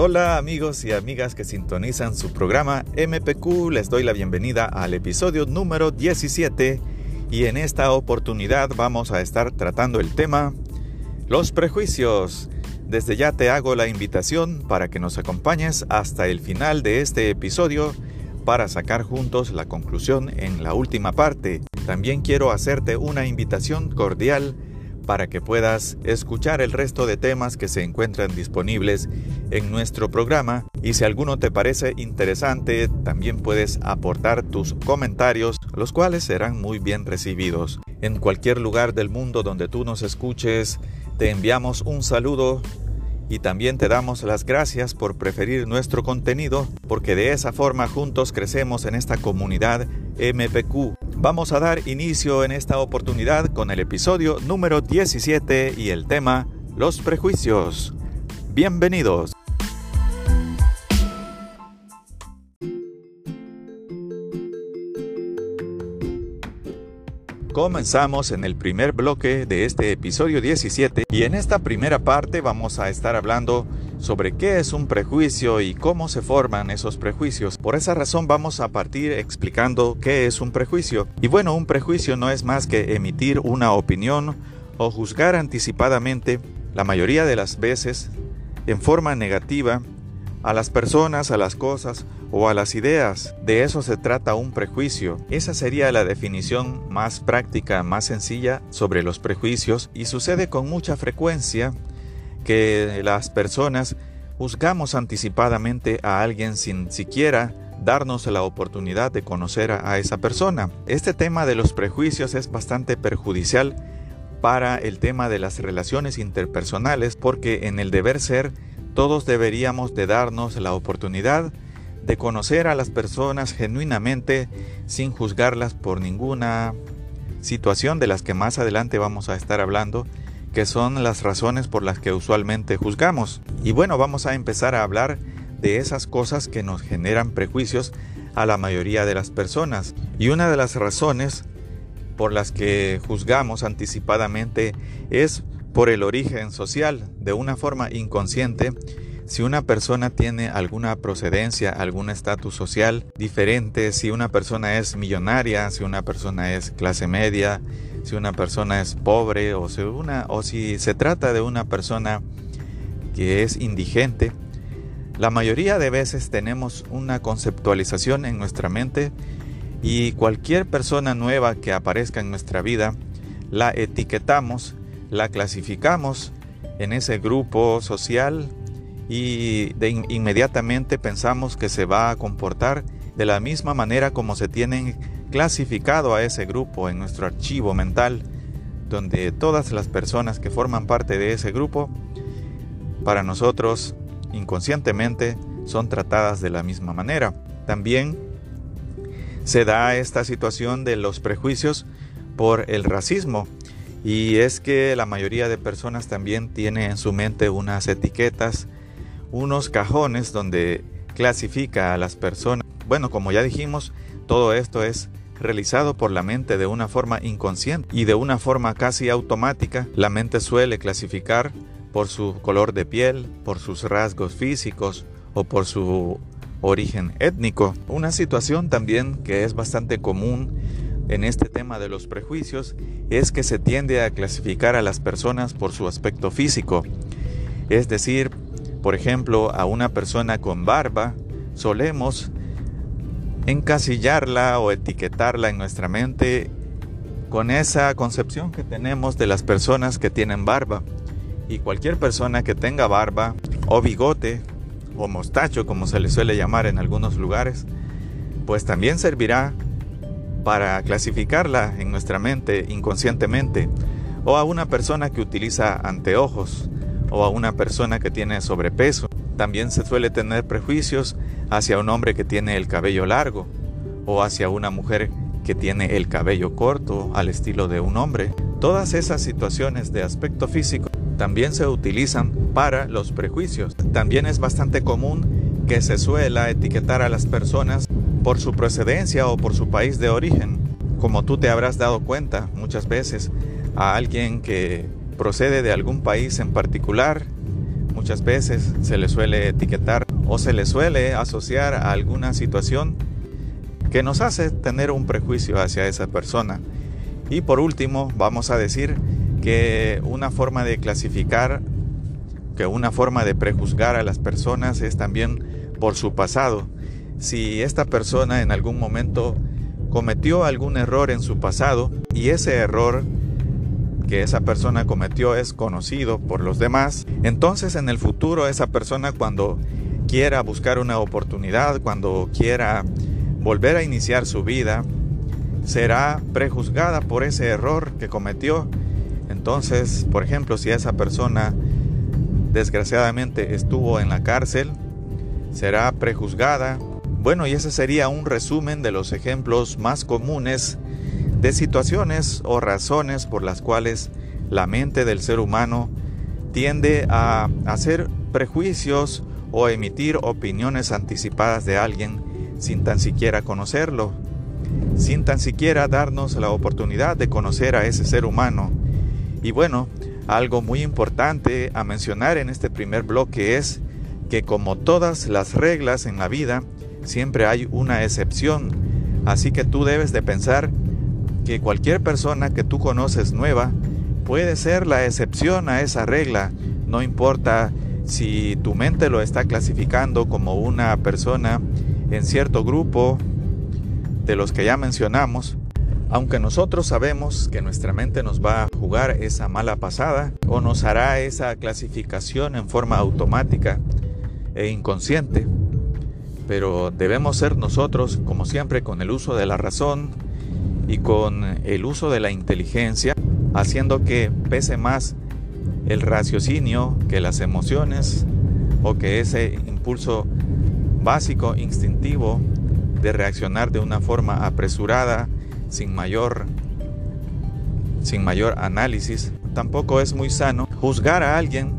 Hola amigos y amigas que sintonizan su programa MPQ, les doy la bienvenida al episodio número 17 y en esta oportunidad vamos a estar tratando el tema los prejuicios. Desde ya te hago la invitación para que nos acompañes hasta el final de este episodio para sacar juntos la conclusión en la última parte. También quiero hacerte una invitación cordial para que puedas escuchar el resto de temas que se encuentran disponibles en nuestro programa y si alguno te parece interesante también puedes aportar tus comentarios los cuales serán muy bien recibidos. En cualquier lugar del mundo donde tú nos escuches te enviamos un saludo y también te damos las gracias por preferir nuestro contenido porque de esa forma juntos crecemos en esta comunidad MPQ. Vamos a dar inicio en esta oportunidad con el episodio número 17 y el tema Los prejuicios. Bienvenidos. Comenzamos en el primer bloque de este episodio 17 y en esta primera parte vamos a estar hablando sobre qué es un prejuicio y cómo se forman esos prejuicios. Por esa razón vamos a partir explicando qué es un prejuicio. Y bueno, un prejuicio no es más que emitir una opinión o juzgar anticipadamente, la mayoría de las veces, en forma negativa, a las personas, a las cosas o a las ideas. De eso se trata un prejuicio. Esa sería la definición más práctica, más sencilla sobre los prejuicios y sucede con mucha frecuencia que las personas juzgamos anticipadamente a alguien sin siquiera darnos la oportunidad de conocer a, esa persona. Este tema de los prejuicios es bastante perjudicial para el tema de las relaciones interpersonales porque en el deber ser todos deberíamos de darnos la oportunidad de conocer a las personas genuinamente sin juzgarlas por ninguna situación de las que más adelante vamos a estar hablando, que son las razones por las que usualmente juzgamos. Y bueno, vamos a empezar a hablar de esas cosas que nos generan prejuicios a la mayoría de las personas. Y una de las razones por las que juzgamos anticipadamente es por el origen social, de una forma inconsciente si una persona tiene alguna procedencia, algún estatus social diferente, si una persona es millonaria, si una persona es clase media, si una persona es pobre o si, se trata de una persona que es indigente, la mayoría de veces tenemos una conceptualización en nuestra mente y cualquier persona nueva que aparezca en nuestra vida la etiquetamos, la clasificamos en ese grupo social y de inmediatamente pensamos que se va a comportar de la misma manera como se tienen clasificado a ese grupo en nuestro archivo mental, donde todas las personas que forman parte de ese grupo, para nosotros inconscientemente, son tratadas de la misma manera. También se da esta situación de los prejuicios por el racismo. Y es que la mayoría de personas también tiene en su mente unas etiquetas unos cajones donde clasifica a las personas. Bueno, como ya dijimos, todo esto es realizado por la mente de una forma inconsciente y de una forma casi automática. La mente suele clasificar por su color de piel, por sus rasgos físicos o por su origen étnico. Una situación también que es bastante común en este tema de los prejuicios es que se tiende a clasificar a las personas por su aspecto físico, es decir, por ejemplo, a una persona con barba, solemos encasillarla o etiquetarla en nuestra mente con esa concepción que tenemos de las personas que tienen barba. Y cualquier persona que tenga barba o bigote o mostacho, como se le suele llamar en algunos lugares, pues también servirá para clasificarla en nuestra mente inconscientemente. O a una persona que utiliza anteojos o a una persona que tiene sobrepeso. También se suele tener prejuicios hacia un hombre que tiene el cabello largo o hacia una mujer que tiene el cabello corto al estilo de un hombre. Todas esas situaciones de aspecto físico también se utilizan para los prejuicios. También es bastante común que se suela etiquetar a las personas por su procedencia o por su país de origen. Como tú te habrás dado cuenta muchas veces, a alguien que procede de algún país en particular, muchas veces se le suele etiquetar o se le suele asociar a alguna situación que nos hace tener un prejuicio hacia esa persona. Y por último, vamos a decir que una forma de clasificar, que una forma de prejuzgar a las personas es también por su pasado. Si esta persona en algún momento cometió algún error en su pasado y ese error que esa persona cometió es conocido por los demás, entonces en el futuro esa persona cuando quiera buscar una oportunidad, cuando quiera volver a iniciar su vida, será prejuzgada por ese error que cometió. Entonces, por ejemplo, si esa persona desgraciadamente estuvo en la cárcel, será prejuzgada. Bueno, y ese sería un resumen de los ejemplos más comunes de situaciones o razones por las cuales la mente del ser humano tiende a hacer prejuicios o emitir opiniones anticipadas de alguien sin tan siquiera conocerlo, sin tan siquiera darnos la oportunidad de conocer a ese ser humano. Y bueno, algo muy importante a mencionar en este primer bloque es que como todas las reglas en la vida, siempre hay una excepción. Así que tú debes de pensar que cualquier persona que tú conoces nueva puede ser la excepción a esa regla, no importa si tu mente lo está clasificando como una persona en cierto grupo de los que ya mencionamos, aunque nosotros sabemos que nuestra mente nos va a jugar esa mala pasada o nos hará esa clasificación en forma automática e inconsciente, pero debemos ser nosotros, como siempre, con el uso de la razón, y con el uso de la inteligencia, haciendo que pese más el raciocinio que las emociones o que ese impulso básico, instintivo de reaccionar de una forma apresurada, sin mayor, sin mayor análisis. Tampoco es muy sano juzgar a alguien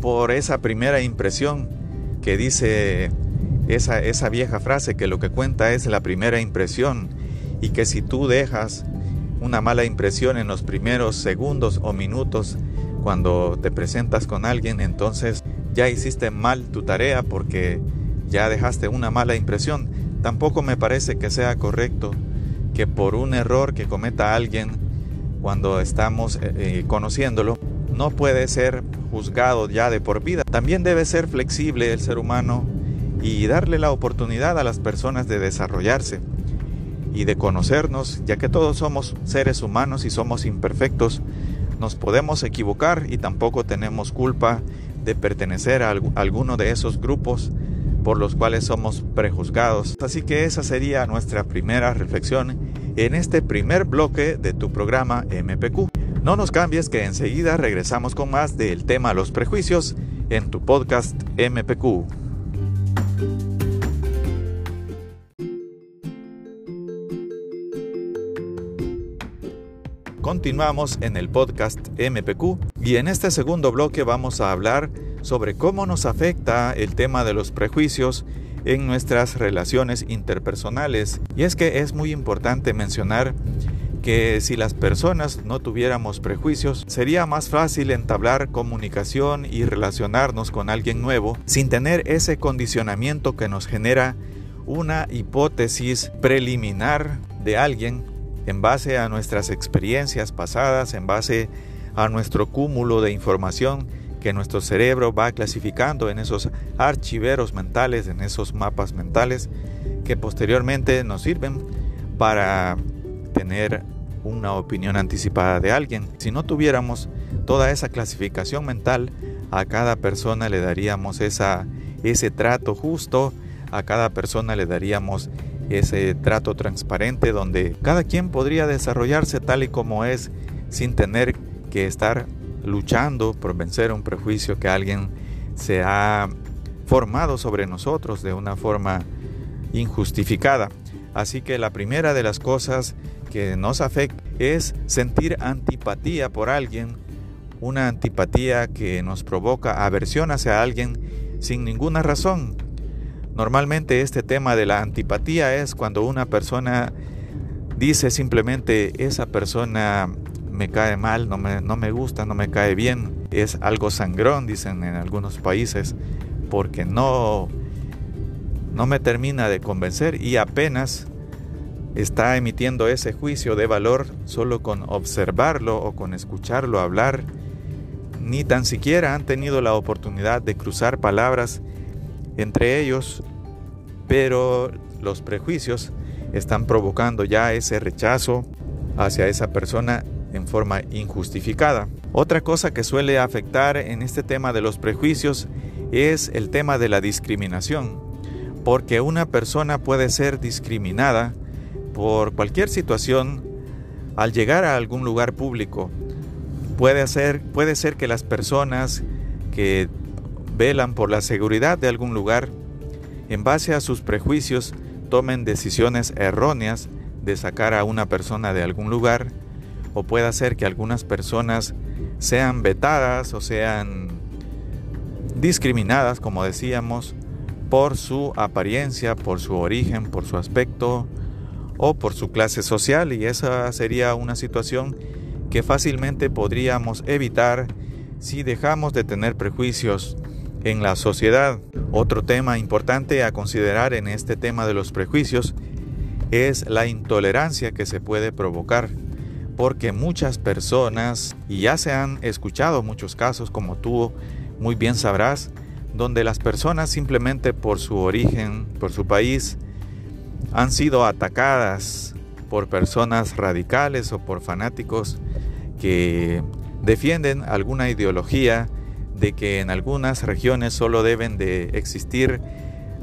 por esa primera impresión que dice esa, esa vieja frase que lo que cuenta es la primera impresión y que si tú dejas una mala impresión en los primeros segundos o minutos cuando te presentas con alguien, entonces ya hiciste mal tu tarea porque ya dejaste una mala impresión. Tampoco me parece que sea correcto que por un error que cometa alguien cuando estamos eh, eh, conociéndolo, no puede ser juzgado ya de por vida. También debe ser flexible el ser humano y darle la oportunidad a las personas de desarrollarse y de conocernos, ya que todos somos seres humanos y somos imperfectos, nos podemos equivocar y tampoco tenemos culpa de pertenecer a alguno de esos grupos por los cuales somos prejuzgados. Así que esa sería nuestra primera reflexión en este primer bloque de tu programa MPQ. No nos cambies que enseguida regresamos con más del tema los prejuicios en tu podcast MPQ. Continuamos en el podcast MPQ y en este segundo bloque vamos a hablar sobre cómo nos afecta el tema de los prejuicios en nuestras relaciones interpersonales. Y es que es muy importante mencionar que si las personas no tuviéramos prejuicios, sería más fácil entablar comunicación y relacionarnos con alguien nuevo sin tener ese condicionamiento que nos genera una hipótesis preliminar de alguien en base a nuestras experiencias pasadas, en base a nuestro cúmulo de información que nuestro cerebro va clasificando en esos archiveros mentales, en esos mapas mentales que posteriormente nos sirven para tener una opinión anticipada de alguien. Si no tuviéramos toda esa clasificación mental, a cada persona le daríamos ese trato justo, a cada persona le daríamos ese trato transparente donde cada quien podría desarrollarse tal y como es sin tener que estar luchando por vencer un prejuicio que alguien se ha formado sobre nosotros de una forma injustificada. Así que la primera de las cosas que nos afecta es sentir antipatía por alguien, una antipatía que nos provoca aversión hacia alguien sin ninguna razón, Normalmente este tema de la antipatía es cuando una persona dice simplemente esa persona me cae mal, no me, no me gusta, no me cae bien. Es algo sangrón, dicen en algunos países, porque no, no me termina de convencer y apenas está emitiendo ese juicio de valor solo con observarlo o con escucharlo hablar. Ni tan siquiera han tenido la oportunidad de cruzar palabras entre ellos, pero los prejuicios están provocando ya ese rechazo hacia esa persona en forma injustificada. Otra cosa que suele afectar en este tema de los prejuicios es el tema de la discriminación, porque una persona puede ser discriminada por cualquier situación al llegar a algún lugar público. Puede ser, puede ser que las personas que velan por la seguridad de algún lugar, en base a sus prejuicios, tomen decisiones erróneas de sacar a una persona de algún lugar, o puede ser que algunas personas sean vetadas o sean discriminadas, como decíamos, por su apariencia, por su origen, por su aspecto o por su clase social. Y esa sería una situación que fácilmente podríamos evitar si dejamos de tener prejuicios en la sociedad. Otro tema importante a considerar en este tema de los prejuicios es la intolerancia que se puede provocar, porque muchas personas, y ya se han escuchado muchos casos como tú muy bien sabrás, donde las personas simplemente por su origen, por su país, han sido atacadas por personas radicales o por fanáticos que defienden alguna ideología de que en algunas regiones solo deben de existir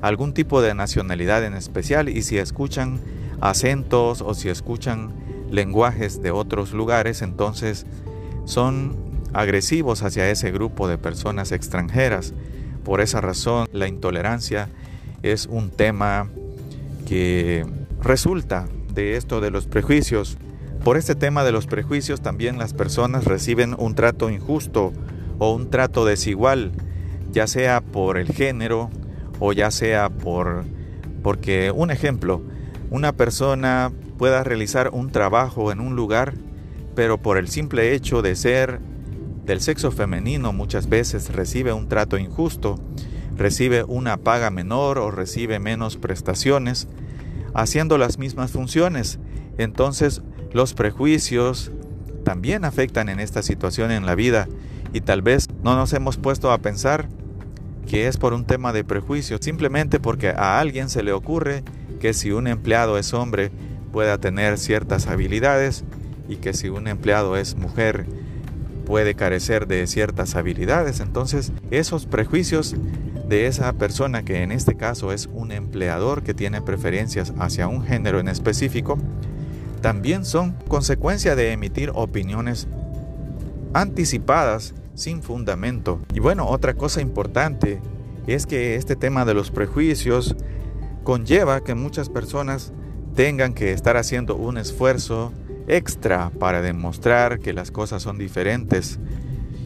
algún tipo de nacionalidad en especial y si escuchan acentos o si escuchan lenguajes de otros lugares, entonces son agresivos hacia ese grupo de personas extranjeras. Por esa razón, la intolerancia es un tema que resulta de esto de los prejuicios. Por este tema de los prejuicios también las personas reciben un trato injusto o un trato desigual, ya sea por el género o ya sea por porque un ejemplo, una persona pueda realizar un trabajo en un lugar, pero por el simple hecho de ser del sexo femenino muchas veces recibe un trato injusto, recibe una paga menor o recibe menos prestaciones, haciendo las mismas funciones. Entonces los prejuicios también afectan en esta situación en la vida y tal vez no nos hemos puesto a pensar que es por un tema de prejuicio, simplemente porque a alguien se le ocurre que si un empleado es hombre pueda tener ciertas habilidades y que si un empleado es mujer puede carecer de ciertas habilidades. Entonces esos prejuicios de esa persona que en este caso es un empleador que tiene preferencias hacia un género en específico, también son consecuencia de emitir opiniones anticipadas sin fundamento. Y bueno, otra cosa importante es que este tema de los prejuicios conlleva que muchas personas tengan que estar haciendo un esfuerzo extra para demostrar que las cosas son diferentes.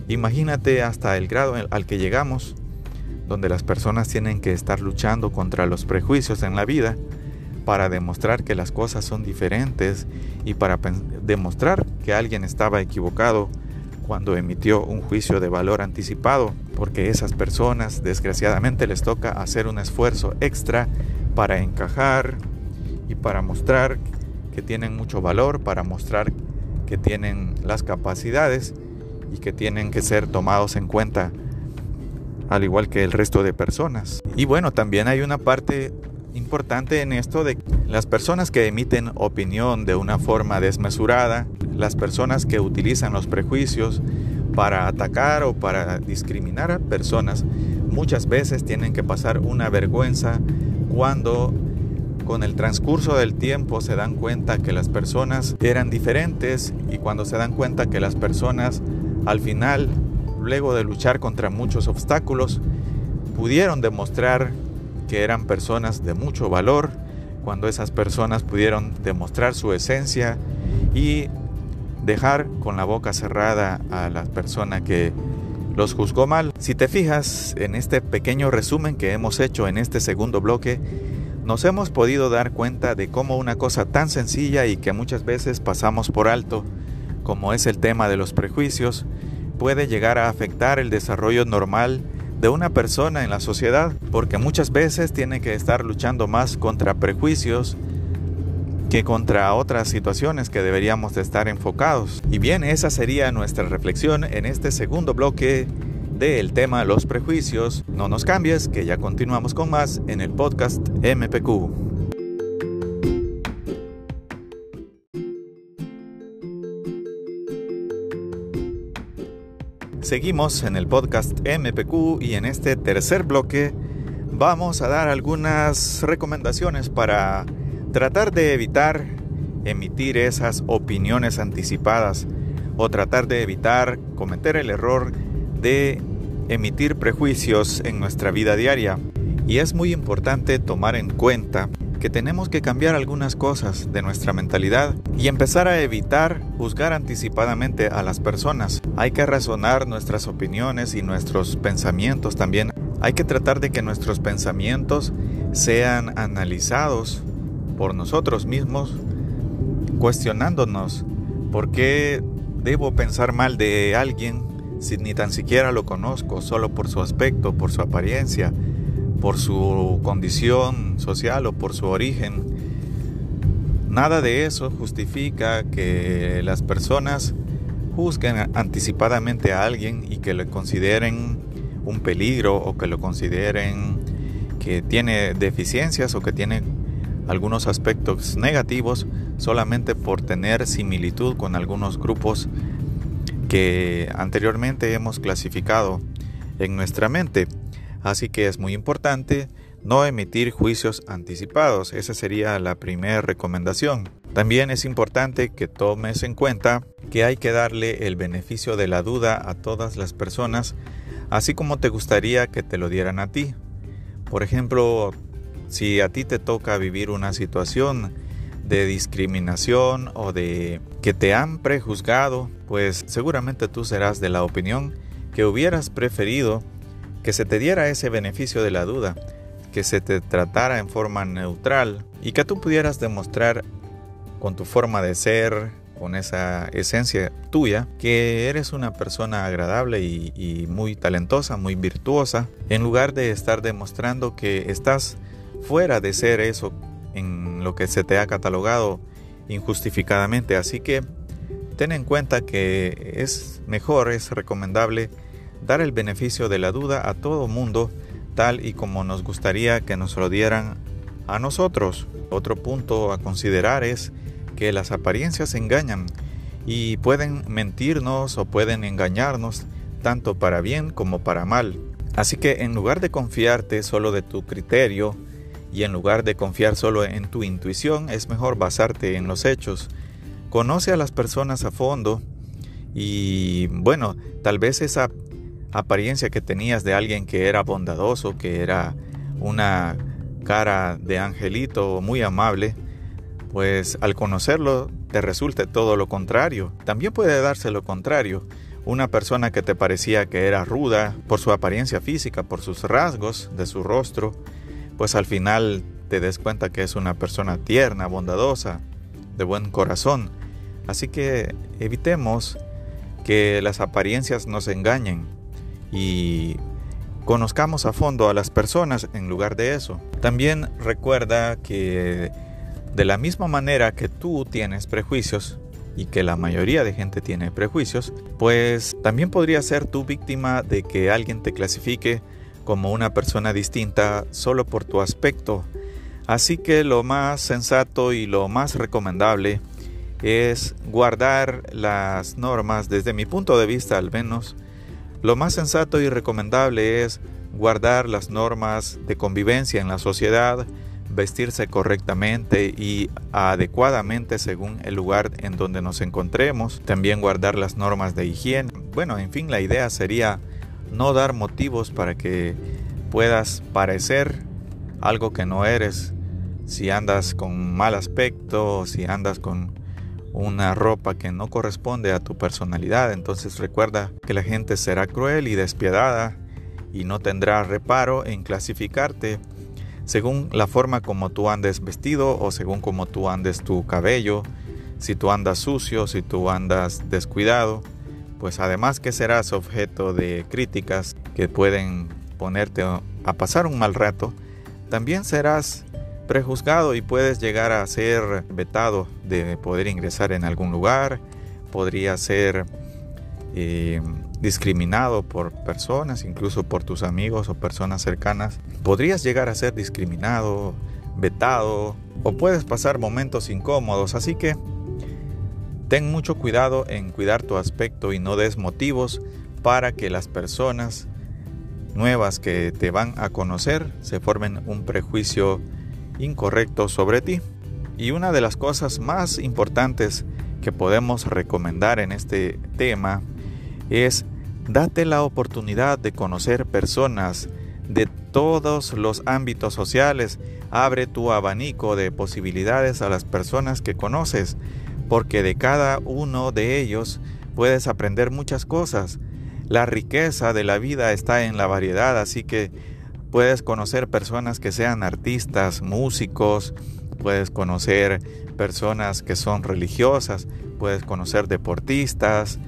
Imagínate hasta el grado al que llegamos donde las personas tienen que estar luchando contra los prejuicios en la vida para demostrar que las cosas son diferentes y para demostrar que alguien estaba equivocado cuando emitió un juicio de valor anticipado, porque esas personas desgraciadamente les toca hacer un esfuerzo extra para encajar y para mostrar que tienen mucho valor, para mostrar que tienen las capacidades y que tienen que ser tomados en cuenta al igual que el resto de personas. Y bueno, también hay una parte importante en esto de las personas que emiten opinión de una forma desmesurada, las personas que utilizan los prejuicios para atacar o para discriminar a personas, muchas veces tienen que pasar una vergüenza cuando con el transcurso del tiempo se dan cuenta que las personas eran diferentes y cuando se dan cuenta que las personas al final luego de luchar contra muchos obstáculos, pudieron demostrar que eran personas de mucho valor, cuando esas personas pudieron demostrar su esencia y dejar con la boca cerrada a la persona que los juzgó mal. Si te fijas en este pequeño resumen que hemos hecho en este segundo bloque, nos hemos podido dar cuenta de cómo una cosa tan sencilla y que muchas veces pasamos por alto, como es el tema de los prejuicios, puede llegar a afectar el desarrollo normal de una persona en la sociedad, porque muchas veces tiene que estar luchando más contra prejuicios que contra otras situaciones que deberíamos de estar enfocados. Y bien, esa sería nuestra reflexión en este segundo bloque del tema los prejuicios. No nos cambies, que ya continuamos con más en el podcast MPQ. Seguimos en el podcast MPQ y en este tercer bloque vamos a dar algunas recomendaciones para tratar de evitar emitir esas opiniones anticipadas o tratar de evitar cometer el error de emitir prejuicios en nuestra vida diaria. Y es muy importante tomar en cuenta que tenemos que cambiar algunas cosas de nuestra mentalidad y empezar a evitar juzgar anticipadamente a las personas. Hay que razonar nuestras opiniones y nuestros pensamientos también. Hay que tratar de que nuestros pensamientos sean analizados por nosotros mismos, cuestionándonos por qué debo pensar mal de alguien si ni tan siquiera lo conozco, solo por su aspecto, por su apariencia, por su condición social o por su origen. Nada de eso justifica que las personas juzguen anticipadamente a alguien y que le consideren un peligro o que lo consideren que tiene deficiencias o que tiene algunos aspectos negativos solamente por tener similitud con algunos grupos que anteriormente hemos clasificado en nuestra mente. Así que es muy importante no emitir juicios anticipados. Esa sería la primera recomendación. También es importante que tomes en cuenta que hay que darle el beneficio de la duda a todas las personas, así como te gustaría que te lo dieran a ti. Por ejemplo, si a ti te toca vivir una situación de discriminación o de que te han prejuzgado, pues seguramente tú serás de la opinión que hubieras preferido que se te diera ese beneficio de la duda, que se te tratara en forma neutral y que tú pudieras demostrar con tu forma de ser, con esa esencia tuya, que eres una persona agradable y, muy talentosa, muy virtuosa, en lugar de estar demostrando que estás fuera de ser eso en lo que se te ha catalogado injustificadamente. Así que ten en cuenta que es mejor, es recomendable dar el beneficio de la duda a todo mundo tal y como nos gustaría que nos lo dieran a nosotros. Otro punto a considerar es que las apariencias engañan y pueden mentirnos o pueden engañarnos tanto para bien como para mal. Así que en lugar de confiarte solo de tu criterio y en lugar de confiar solo en tu intuición, es mejor basarte en los hechos. Conoce a las personas a fondo y bueno, tal vez esa apariencia que tenías de alguien que era bondadoso, que era una cara de angelito muy amable, pues al conocerlo te resulte todo lo contrario. También puede darse lo contrario. Una persona que te parecía que era ruda por su apariencia física, por sus rasgos de su rostro, pues al final te des cuenta que es una persona tierna, bondadosa, de buen corazón. Así que evitemos que las apariencias nos engañen y conozcamos a fondo a las personas en lugar de eso. También recuerda que de la misma manera que tú tienes prejuicios y que la mayoría de gente tiene prejuicios, pues también podría ser tú víctima de que alguien te clasifique como una persona distinta solo por tu aspecto. Así que lo más sensato y lo más recomendable es guardar las normas, desde mi punto de vista al menos, lo más sensato y recomendable es guardar las normas de convivencia en la sociedad, vestirse correctamente y adecuadamente según el lugar en donde nos encontremos, también guardar las normas de higiene. Bueno, en fin, la idea sería no dar motivos para que puedas parecer algo que no eres. Si andas con mal aspecto, si andas con una ropa que no corresponde a tu personalidad. Entonces recuerda que la gente será cruel y despiadada y no tendrá reparo en clasificarte según la forma como tú andes vestido o según como tú andes tu cabello, si tú andas sucio, si tú andas descuidado, pues además que serás objeto de críticas que pueden ponerte a pasar un mal rato, también serás prejuzgado y puedes llegar a ser vetado de poder ingresar en algún lugar, podría ser eh, discriminado por personas, incluso por tus amigos o personas cercanas. Podrías llegar a ser discriminado, vetado o puedes pasar momentos incómodos, así que ten mucho cuidado en cuidar tu aspecto y no des motivos para que las personas nuevas que te van a conocer se formen un prejuicio incorrecto sobre ti. Y una de las cosas más importantes que podemos recomendar en este tema es date la oportunidad de conocer personas de todos los ámbitos sociales. Abre tu abanico de posibilidades a las personas que conoces, porque de cada uno de ellos puedes aprender muchas cosas. La riqueza de la vida está en la variedad, así que puedes conocer personas que sean artistas, músicos, puedes conocer personas que son religiosas, puedes conocer deportistas,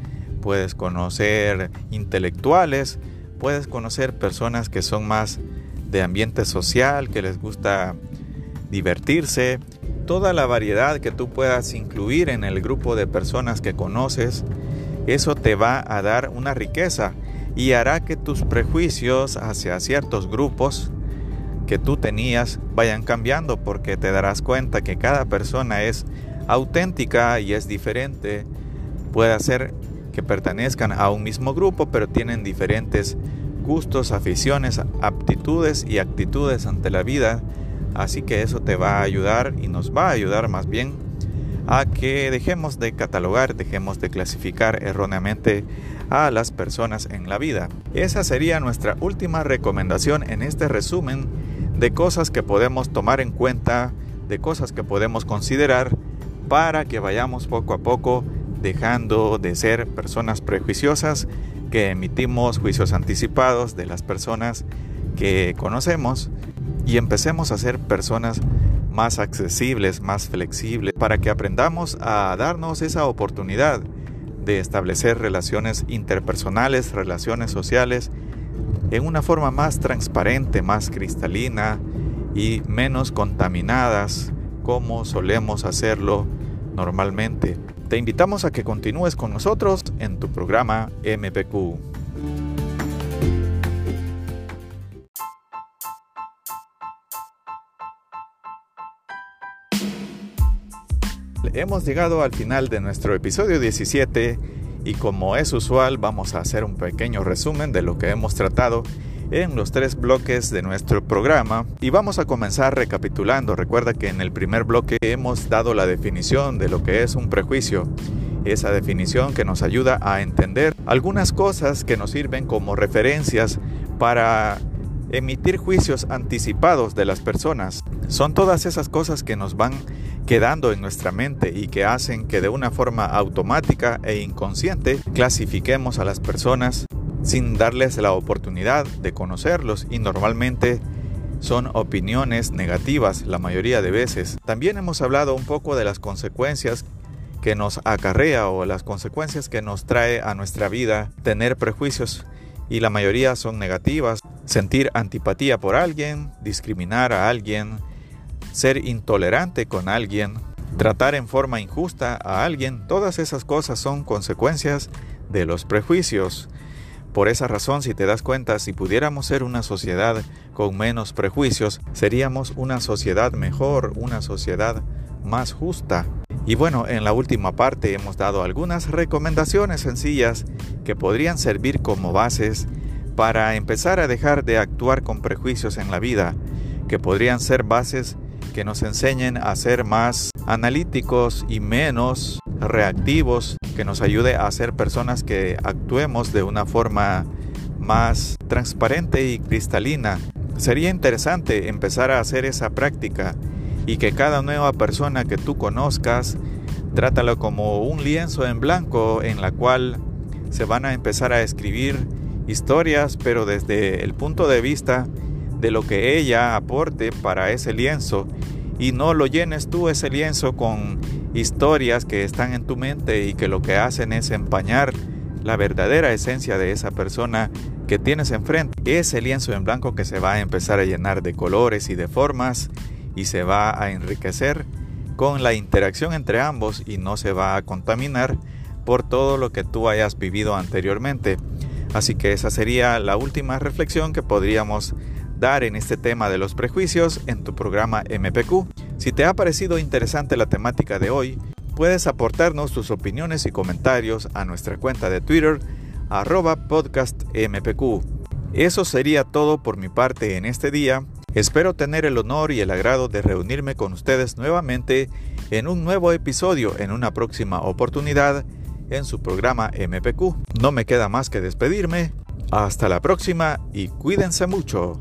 puedes conocer intelectuales, puedes conocer personas que son más de ambiente social, que les gusta divertirse, toda la variedad que tú puedas incluir en el grupo de personas que conoces eso te va a dar una riqueza y hará que tus prejuicios hacia ciertos grupos que tú tenías vayan cambiando porque te darás cuenta que cada persona es auténtica y es diferente. Puede ser que pertenezcan a un mismo grupo pero tienen diferentes gustos, aficiones, aptitudes y actitudes ante la vida. Así que eso te va a ayudar y nos va a ayudar más bien a que dejemos de catalogar, dejemos de clasificar erróneamente a las personas en la vida. Esa sería nuestra última recomendación en este resumen de cosas que podemos tomar en cuenta, de cosas que podemos considerar para que vayamos poco a poco dejando de ser personas prejuiciosas que emitimos juicios anticipados de las personas que conocemos y empecemos a ser personas más accesibles, más flexibles, para que aprendamos a darnos esa oportunidad de establecer relaciones interpersonales, relaciones sociales, en una forma más transparente, más cristalina y menos contaminadas como solemos hacerlo normalmente. Te invitamos a que continúes con nosotros en tu programa MPQ. Hemos llegado al final de nuestro episodio 17 y como es usual vamos a hacer un pequeño resumen de lo que hemos tratado en los tres bloques de nuestro programa y vamos a comenzar recapitulando. Recuerda que en el primer bloque hemos dado la definición de lo que es un prejuicio, esa definición que nos ayuda a entender algunas cosas que nos sirven como referencias para emitir juicios anticipados de las personas. Son todas esas cosas que nos van quedando en nuestra mente y que hacen que de una forma automática e inconsciente clasifiquemos a las personas sin darles la oportunidad de conocerlos y normalmente son opiniones negativas la mayoría de veces. También hemos hablado un poco de las consecuencias que nos acarrea o las consecuencias que nos trae a nuestra vida tener prejuicios y la mayoría son negativas. Sentir antipatía por alguien, discriminar a alguien, ser intolerante con alguien, tratar en forma injusta a alguien, todas esas cosas son consecuencias de los prejuicios. Por esa razón, si te das cuenta, si pudiéramos ser una sociedad con menos prejuicios, seríamos una sociedad mejor, una sociedad más justa. Y bueno, en la última parte hemos dado algunas recomendaciones sencillas que podrían servir como bases para empezar a dejar de actuar con prejuicios en la vida, que podrían ser bases que nos enseñen a ser más analíticos y menos reactivos, que nos ayude a ser personas que actuemos de una forma más transparente y cristalina. Sería interesante empezar a hacer esa práctica y que cada nueva persona que tú conozcas, trátalo como un lienzo en blanco en la cual se van a empezar a escribir historias, pero desde el punto de vista de lo que ella aporte para ese lienzo y no lo llenes tú ese lienzo con historias que están en tu mente y que lo que hacen es empañar la verdadera esencia de esa persona que tienes enfrente. Ese lienzo en blanco que se va a empezar a llenar de colores y de formas y se va a enriquecer con la interacción entre ambos y no se va a contaminar por todo lo que tú hayas vivido anteriormente. Así que esa sería la última reflexión que podríamos dar en este tema de los prejuicios en tu programa MPQ. Si te ha parecido interesante la temática de hoy, puedes aportarnos tus opiniones y comentarios a nuestra cuenta de Twitter, arroba podcastmpq. Eso sería todo por mi parte en este día. Espero tener el honor y el agrado de reunirme con ustedes nuevamente en un nuevo episodio en una próxima oportunidad en su programa MPQ. No me queda más que despedirme. Hasta la próxima y cuídense mucho.